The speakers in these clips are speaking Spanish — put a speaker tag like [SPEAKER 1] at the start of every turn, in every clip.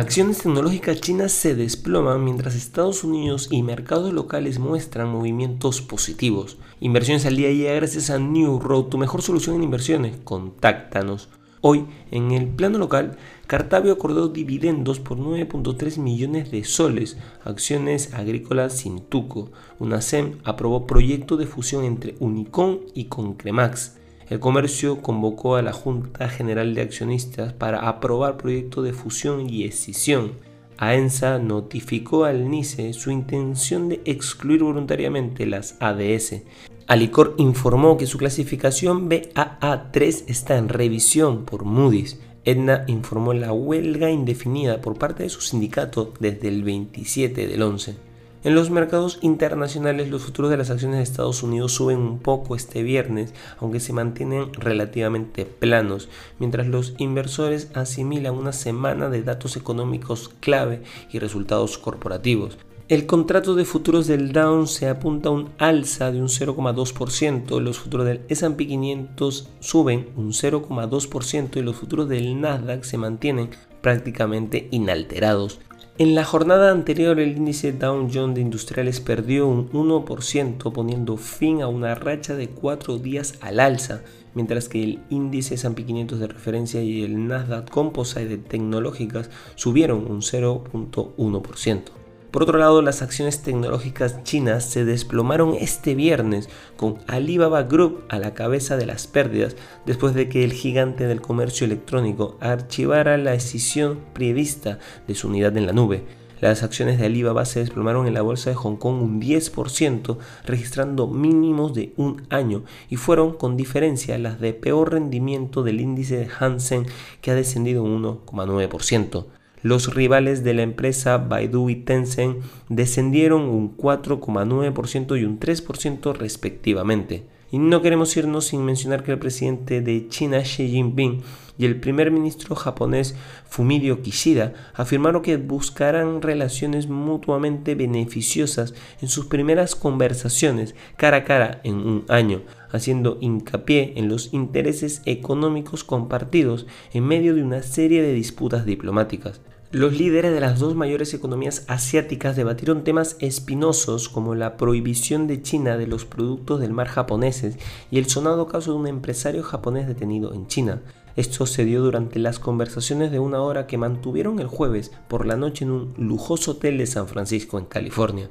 [SPEAKER 1] Acciones tecnológicas chinas se desploman mientras Estados Unidos y mercados locales muestran movimientos positivos. Inversiones al día día gracias a New Road, tu mejor solución en inversiones. Contáctanos. Hoy, en el plano local, Cartavio acordó dividendos por 9.3 millones de soles, acciones agrícolas Sintuco. UNASEM aprobó proyecto de fusión entre Unicom y Concremax. El comercio convocó a la Junta General de Accionistas para aprobar proyecto de fusión y escisión. AENSA notificó al NICE su intención de excluir voluntariamente las ADS. Alicor informó que su clasificación BAA3 está en revisión por Moody's. Edna informó la huelga indefinida por parte de su sindicato desde el 27 del 11. En los mercados internacionales los futuros de las acciones de Estados Unidos suben un poco este viernes, aunque se mantienen relativamente planos, mientras los inversores asimilan una semana de datos económicos clave y resultados corporativos. El contrato de futuros del Dow se apunta a un alza de un 0,2%, los futuros del S&P 500 suben un 0,2% y los futuros del Nasdaq se mantienen prácticamente inalterados. En la jornada anterior el índice Dow Jones de Industriales perdió un 1% poniendo fin a una racha de 4 días al alza, mientras que el índice S&P 500 de referencia y el Nasdaq Composite de tecnológicas subieron un 0.1%. Por otro lado, las acciones tecnológicas chinas se desplomaron este viernes con Alibaba Group a la cabeza de las pérdidas después de que el gigante del comercio electrónico archivara la decisión prevista de su unidad en la nube. Las acciones de Alibaba se desplomaron en la bolsa de Hong Kong un 10%, registrando mínimos de un año y fueron con diferencia las de peor rendimiento del índice de Hansen que ha descendido un 1,9%. Los rivales de la empresa Baidu y Tencent descendieron un 4,9% y un 3% respectivamente. Y no queremos irnos sin mencionar que el presidente de China Xi Jinping y el primer ministro japonés Fumio Kishida afirmaron que buscarán relaciones mutuamente beneficiosas en sus primeras conversaciones cara a cara en un año, haciendo hincapié en los intereses económicos compartidos en medio de una serie de disputas diplomáticas. Los líderes de las dos mayores economías asiáticas debatieron temas espinosos como la prohibición de China de los productos del mar japoneses y el sonado caso de un empresario japonés detenido en China. Esto se dio durante las conversaciones de una hora que mantuvieron el jueves por la noche en un lujoso hotel de San Francisco, en California.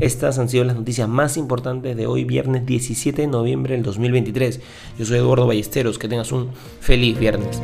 [SPEAKER 1] Estas han sido las noticias más importantes de hoy, viernes 17 de noviembre del 2023. Yo soy Eduardo Ballesteros, que tengas un feliz viernes.